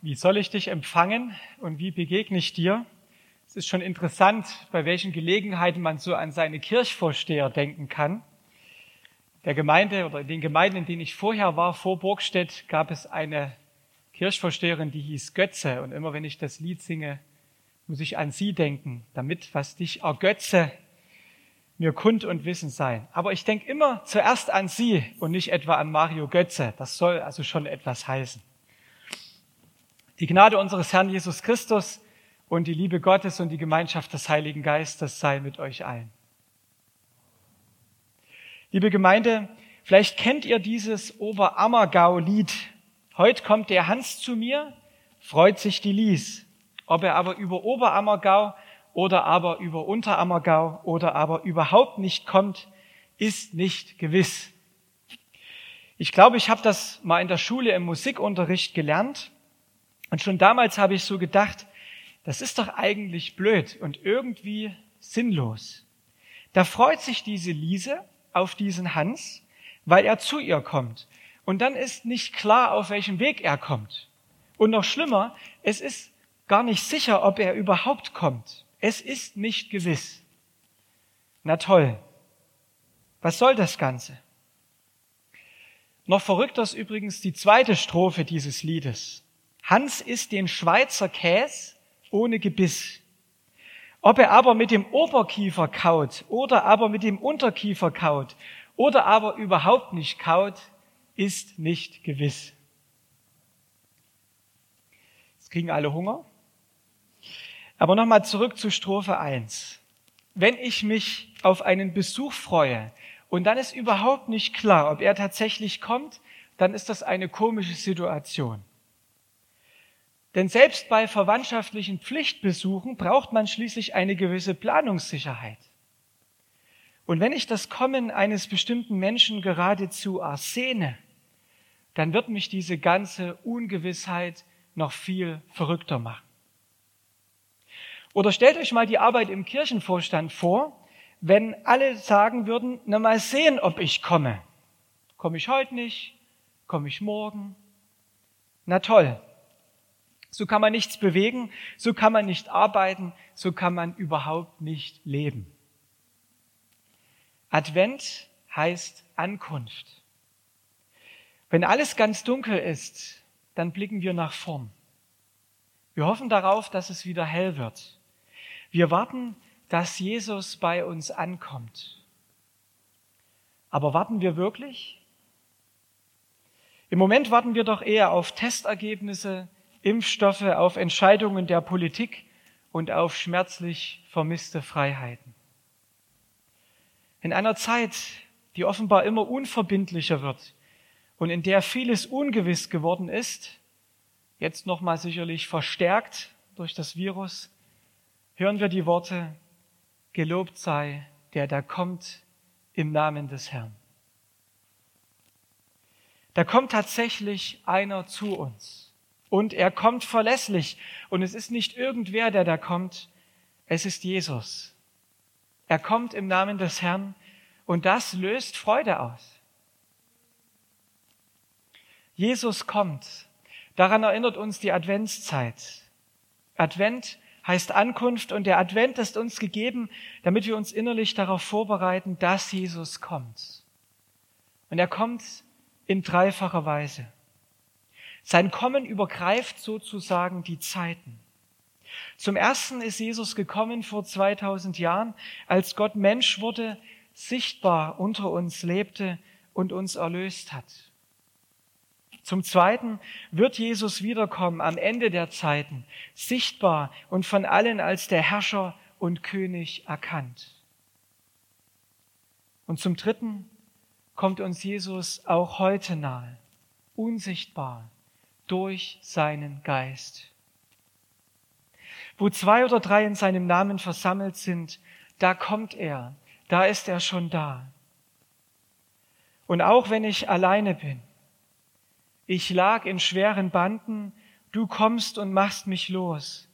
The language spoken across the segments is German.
Wie soll ich dich empfangen und wie begegne ich dir? Es ist schon interessant, bei welchen Gelegenheiten man so an seine Kirchvorsteher denken kann. Der Gemeinde oder in den Gemeinden, in denen ich vorher war, vor Burgstedt, gab es eine Kirchvorsteherin, die hieß Götze. Und immer wenn ich das Lied singe, muss ich an sie denken, damit was dich ergötze, mir kund und wissen sein. Aber ich denke immer zuerst an sie und nicht etwa an Mario Götze. Das soll also schon etwas heißen. Die Gnade unseres Herrn Jesus Christus und die Liebe Gottes und die Gemeinschaft des Heiligen Geistes sei mit euch allen. Liebe Gemeinde, vielleicht kennt ihr dieses Oberammergau-Lied. Heute kommt der Hans zu mir, freut sich die Lies. Ob er aber über Oberammergau oder aber über Unterammergau oder aber überhaupt nicht kommt, ist nicht gewiss. Ich glaube, ich habe das mal in der Schule im Musikunterricht gelernt. Und schon damals habe ich so gedacht, das ist doch eigentlich blöd und irgendwie sinnlos. Da freut sich diese Liese auf diesen Hans, weil er zu ihr kommt. Und dann ist nicht klar, auf welchem Weg er kommt. Und noch schlimmer, es ist gar nicht sicher, ob er überhaupt kommt. Es ist nicht gewiss. Na toll. Was soll das Ganze? Noch verrückter ist übrigens die zweite Strophe dieses Liedes. Hans isst den Schweizer Käse ohne Gebiss. Ob er aber mit dem Oberkiefer kaut oder aber mit dem Unterkiefer kaut oder aber überhaupt nicht kaut, ist nicht gewiss. Jetzt kriegen alle Hunger. Aber nochmal zurück zu Strophe 1. Wenn ich mich auf einen Besuch freue und dann ist überhaupt nicht klar, ob er tatsächlich kommt, dann ist das eine komische Situation. Denn selbst bei verwandtschaftlichen Pflichtbesuchen braucht man schließlich eine gewisse Planungssicherheit. Und wenn ich das Kommen eines bestimmten Menschen geradezu ersehne, dann wird mich diese ganze Ungewissheit noch viel verrückter machen. Oder stellt euch mal die Arbeit im Kirchenvorstand vor, wenn alle sagen würden, na mal sehen, ob ich komme. Komme ich heute nicht? Komme ich morgen? Na toll, so kann man nichts bewegen, so kann man nicht arbeiten, so kann man überhaupt nicht leben. Advent heißt Ankunft. Wenn alles ganz dunkel ist, dann blicken wir nach vorn. Wir hoffen darauf, dass es wieder hell wird. Wir warten, dass Jesus bei uns ankommt. Aber warten wir wirklich? Im Moment warten wir doch eher auf Testergebnisse, Impfstoffe, auf Entscheidungen der Politik und auf schmerzlich vermisste Freiheiten. In einer Zeit, die offenbar immer unverbindlicher wird und in der vieles ungewiss geworden ist, jetzt nochmal sicherlich verstärkt durch das Virus, hören wir die Worte, gelobt sei der da kommt im Namen des Herrn. Da kommt tatsächlich einer zu uns. Und er kommt verlässlich. Und es ist nicht irgendwer, der da kommt. Es ist Jesus. Er kommt im Namen des Herrn und das löst Freude aus. Jesus kommt. Daran erinnert uns die Adventszeit. Advent heißt Ankunft und der Advent ist uns gegeben, damit wir uns innerlich darauf vorbereiten, dass Jesus kommt. Und er kommt in dreifacher Weise. Sein Kommen übergreift sozusagen die Zeiten. Zum ersten ist Jesus gekommen vor 2000 Jahren, als Gott Mensch wurde, sichtbar unter uns lebte und uns erlöst hat. Zum Zweiten wird Jesus wiederkommen am Ende der Zeiten, sichtbar und von allen als der Herrscher und König erkannt. Und zum Dritten kommt uns Jesus auch heute nahe, unsichtbar, durch seinen Geist. Wo zwei oder drei in seinem Namen versammelt sind, da kommt er, da ist er schon da. Und auch wenn ich alleine bin, ich lag in schweren Banden, du kommst und machst mich los.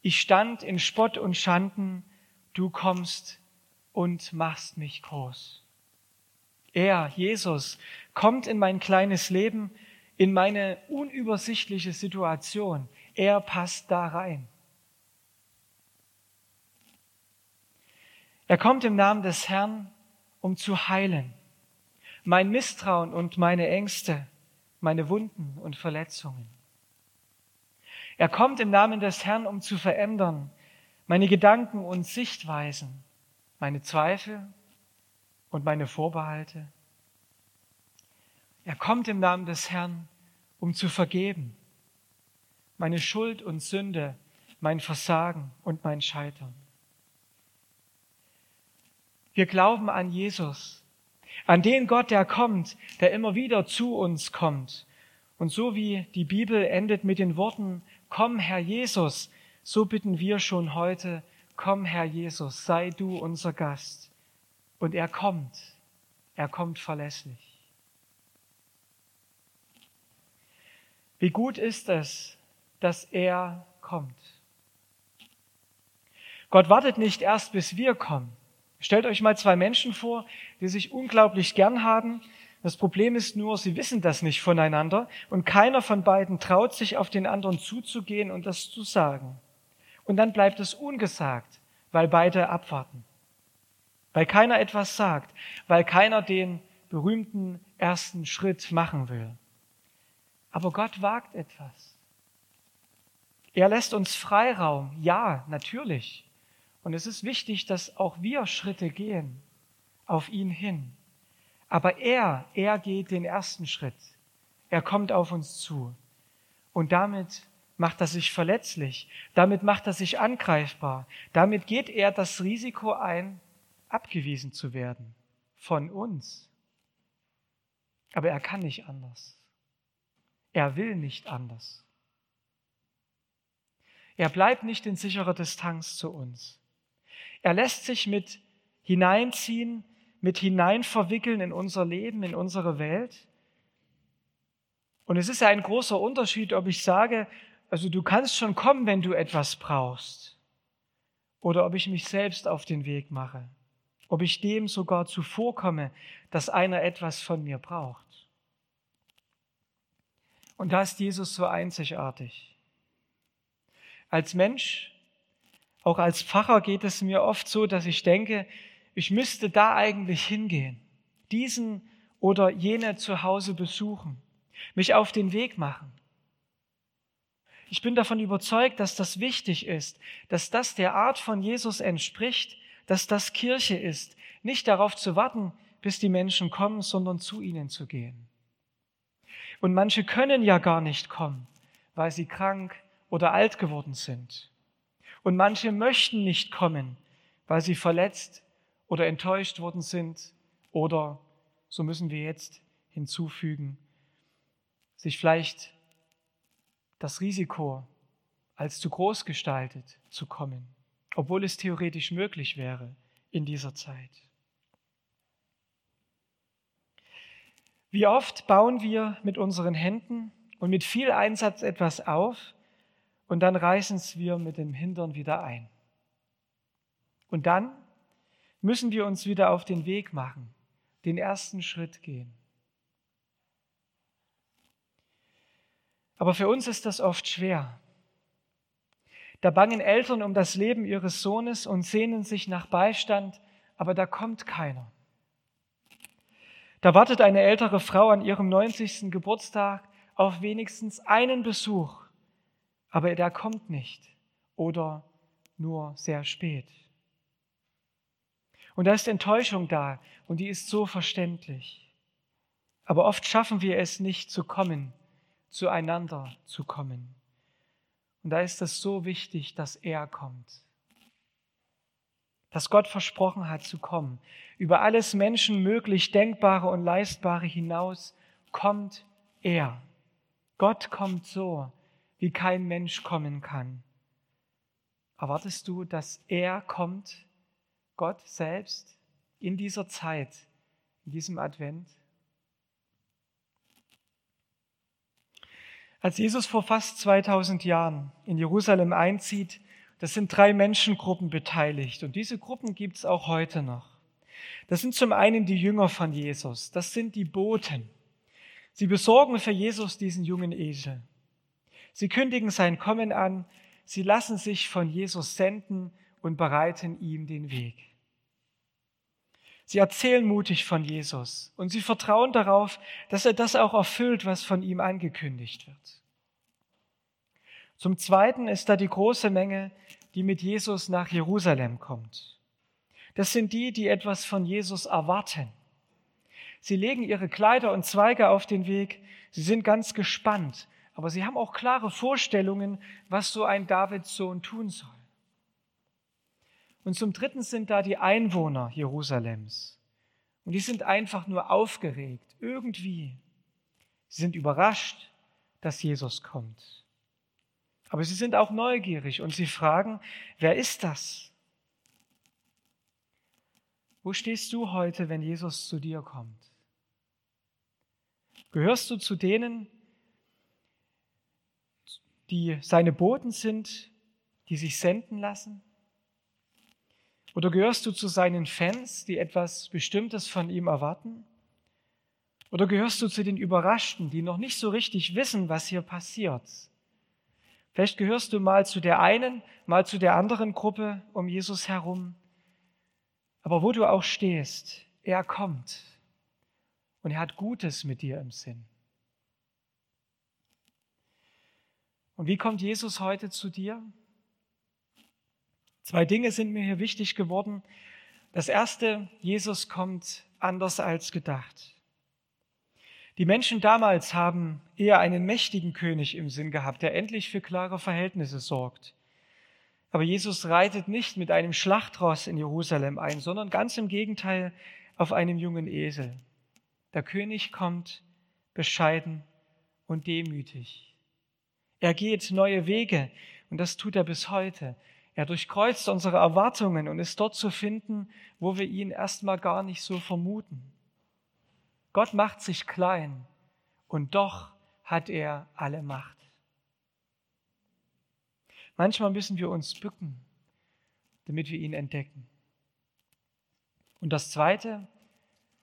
Ich stand in Spott und Schanden, du kommst und machst mich groß. Er, Jesus, kommt in mein kleines Leben, in meine unübersichtliche Situation. Er passt da rein. Er kommt im Namen des Herrn, um zu heilen. Mein Misstrauen und meine Ängste, meine Wunden und Verletzungen. Er kommt im Namen des Herrn, um zu verändern meine Gedanken und Sichtweisen, meine Zweifel und meine Vorbehalte. Er kommt im Namen des Herrn, um zu vergeben, meine Schuld und Sünde, mein Versagen und mein Scheitern. Wir glauben an Jesus, an den Gott, der kommt, der immer wieder zu uns kommt. Und so wie die Bibel endet mit den Worten, Komm, Herr Jesus, so bitten wir schon heute, komm, Herr Jesus, sei du unser Gast. Und er kommt, er kommt verlässlich. Wie gut ist es, dass er kommt. Gott wartet nicht erst, bis wir kommen. Stellt euch mal zwei Menschen vor, die sich unglaublich gern haben. Das Problem ist nur, sie wissen das nicht voneinander und keiner von beiden traut sich auf den anderen zuzugehen und das zu sagen. Und dann bleibt es ungesagt, weil beide abwarten. Weil keiner etwas sagt, weil keiner den berühmten ersten Schritt machen will. Aber Gott wagt etwas. Er lässt uns Freiraum. Ja, natürlich. Und es ist wichtig, dass auch wir Schritte gehen auf ihn hin. Aber er, er geht den ersten Schritt. Er kommt auf uns zu. Und damit macht er sich verletzlich. Damit macht er sich angreifbar. Damit geht er das Risiko ein, abgewiesen zu werden von uns. Aber er kann nicht anders. Er will nicht anders. Er bleibt nicht in sicherer Distanz zu uns. Er lässt sich mit hineinziehen, mit hineinverwickeln in unser Leben, in unsere Welt. Und es ist ja ein großer Unterschied, ob ich sage, also du kannst schon kommen, wenn du etwas brauchst. Oder ob ich mich selbst auf den Weg mache. Ob ich dem sogar zuvorkomme, dass einer etwas von mir braucht. Und da ist Jesus so einzigartig. Als Mensch, auch als Pfarrer geht es mir oft so, dass ich denke, ich müsste da eigentlich hingehen, diesen oder jene zu Hause besuchen, mich auf den Weg machen. Ich bin davon überzeugt, dass das wichtig ist, dass das der Art von Jesus entspricht, dass das Kirche ist, nicht darauf zu warten, bis die Menschen kommen, sondern zu ihnen zu gehen. Und manche können ja gar nicht kommen, weil sie krank oder alt geworden sind. Und manche möchten nicht kommen, weil sie verletzt oder enttäuscht worden sind oder, so müssen wir jetzt hinzufügen, sich vielleicht das Risiko als zu groß gestaltet zu kommen, obwohl es theoretisch möglich wäre in dieser Zeit. Wie oft bauen wir mit unseren Händen und mit viel Einsatz etwas auf und dann reißen es wir mit dem Hintern wieder ein. Und dann müssen wir uns wieder auf den Weg machen, den ersten Schritt gehen. Aber für uns ist das oft schwer. Da bangen Eltern um das Leben ihres Sohnes und sehnen sich nach Beistand, aber da kommt keiner. Da wartet eine ältere Frau an ihrem 90. Geburtstag auf wenigstens einen Besuch, aber der kommt nicht oder nur sehr spät. Und da ist Enttäuschung da und die ist so verständlich. Aber oft schaffen wir es nicht zu kommen, zueinander zu kommen. Und da ist es so wichtig, dass er kommt dass Gott versprochen hat zu kommen. Über alles menschenmöglich Denkbare und Leistbare hinaus kommt er. Gott kommt so, wie kein Mensch kommen kann. Erwartest du, dass er kommt, Gott selbst, in dieser Zeit, in diesem Advent? Als Jesus vor fast 2000 Jahren in Jerusalem einzieht, das sind drei Menschengruppen beteiligt und diese Gruppen gibt es auch heute noch. Das sind zum einen die Jünger von Jesus, das sind die Boten. Sie besorgen für Jesus diesen jungen Esel. Sie kündigen sein Kommen an. Sie lassen sich von Jesus senden und bereiten ihm den Weg. Sie erzählen mutig von Jesus und sie vertrauen darauf, dass er das auch erfüllt, was von ihm angekündigt wird. Zum Zweiten ist da die große Menge, die mit Jesus nach Jerusalem kommt. Das sind die, die etwas von Jesus erwarten. Sie legen ihre Kleider und Zweige auf den Weg. Sie sind ganz gespannt, aber sie haben auch klare Vorstellungen, was so ein Davidssohn tun soll. Und zum Dritten sind da die Einwohner Jerusalems. Und die sind einfach nur aufgeregt, irgendwie. Sie sind überrascht, dass Jesus kommt. Aber sie sind auch neugierig und sie fragen, wer ist das? Wo stehst du heute, wenn Jesus zu dir kommt? Gehörst du zu denen, die seine Boten sind, die sich senden lassen? Oder gehörst du zu seinen Fans, die etwas Bestimmtes von ihm erwarten? Oder gehörst du zu den Überraschten, die noch nicht so richtig wissen, was hier passiert? Vielleicht gehörst du mal zu der einen, mal zu der anderen Gruppe um Jesus herum. Aber wo du auch stehst, er kommt und er hat Gutes mit dir im Sinn. Und wie kommt Jesus heute zu dir? Zwei Dinge sind mir hier wichtig geworden. Das erste, Jesus kommt anders als gedacht. Die Menschen damals haben eher einen mächtigen König im Sinn gehabt, der endlich für klare Verhältnisse sorgt. Aber Jesus reitet nicht mit einem Schlachtross in Jerusalem ein, sondern ganz im Gegenteil auf einem jungen Esel. Der König kommt bescheiden und demütig. Er geht neue Wege und das tut er bis heute. Er durchkreuzt unsere Erwartungen und ist dort zu finden, wo wir ihn erstmal gar nicht so vermuten. Gott macht sich klein und doch hat er alle Macht. Manchmal müssen wir uns bücken, damit wir ihn entdecken. Und das Zweite,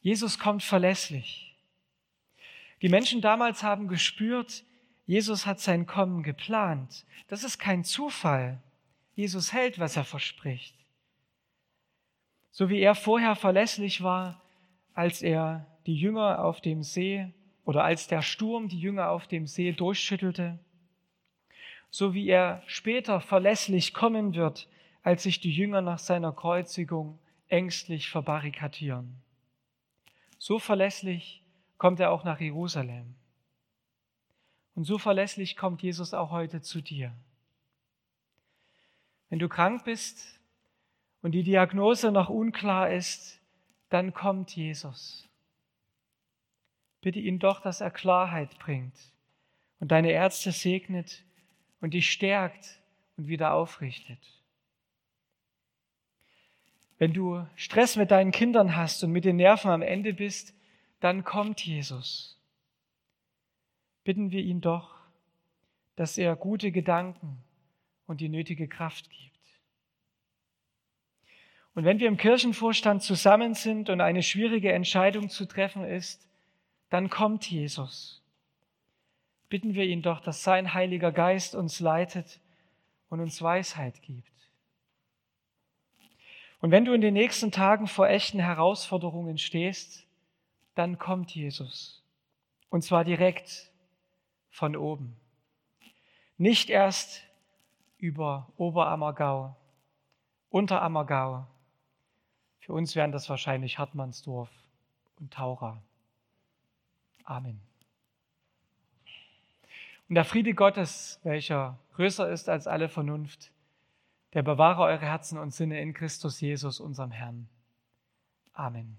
Jesus kommt verlässlich. Die Menschen damals haben gespürt, Jesus hat sein Kommen geplant. Das ist kein Zufall. Jesus hält, was er verspricht. So wie er vorher verlässlich war, als er die Jünger auf dem See oder als der Sturm die Jünger auf dem See durchschüttelte, so wie er später verlässlich kommen wird, als sich die Jünger nach seiner Kreuzigung ängstlich verbarrikadieren. So verlässlich kommt er auch nach Jerusalem. Und so verlässlich kommt Jesus auch heute zu dir. Wenn du krank bist und die Diagnose noch unklar ist, dann kommt Jesus. Bitte ihn doch, dass er Klarheit bringt und deine Ärzte segnet und dich stärkt und wieder aufrichtet. Wenn du Stress mit deinen Kindern hast und mit den Nerven am Ende bist, dann kommt Jesus. Bitten wir ihn doch, dass er gute Gedanken und die nötige Kraft gibt. Und wenn wir im Kirchenvorstand zusammen sind und eine schwierige Entscheidung zu treffen ist, dann kommt Jesus. Bitten wir ihn doch, dass sein Heiliger Geist uns leitet und uns Weisheit gibt. Und wenn du in den nächsten Tagen vor echten Herausforderungen stehst, dann kommt Jesus. Und zwar direkt von oben. Nicht erst über Oberammergau, Unterammergau. Für uns wären das wahrscheinlich Hartmannsdorf und Taura. Amen. Und der Friede Gottes, welcher größer ist als alle Vernunft, der bewahre eure Herzen und Sinne in Christus Jesus, unserem Herrn. Amen.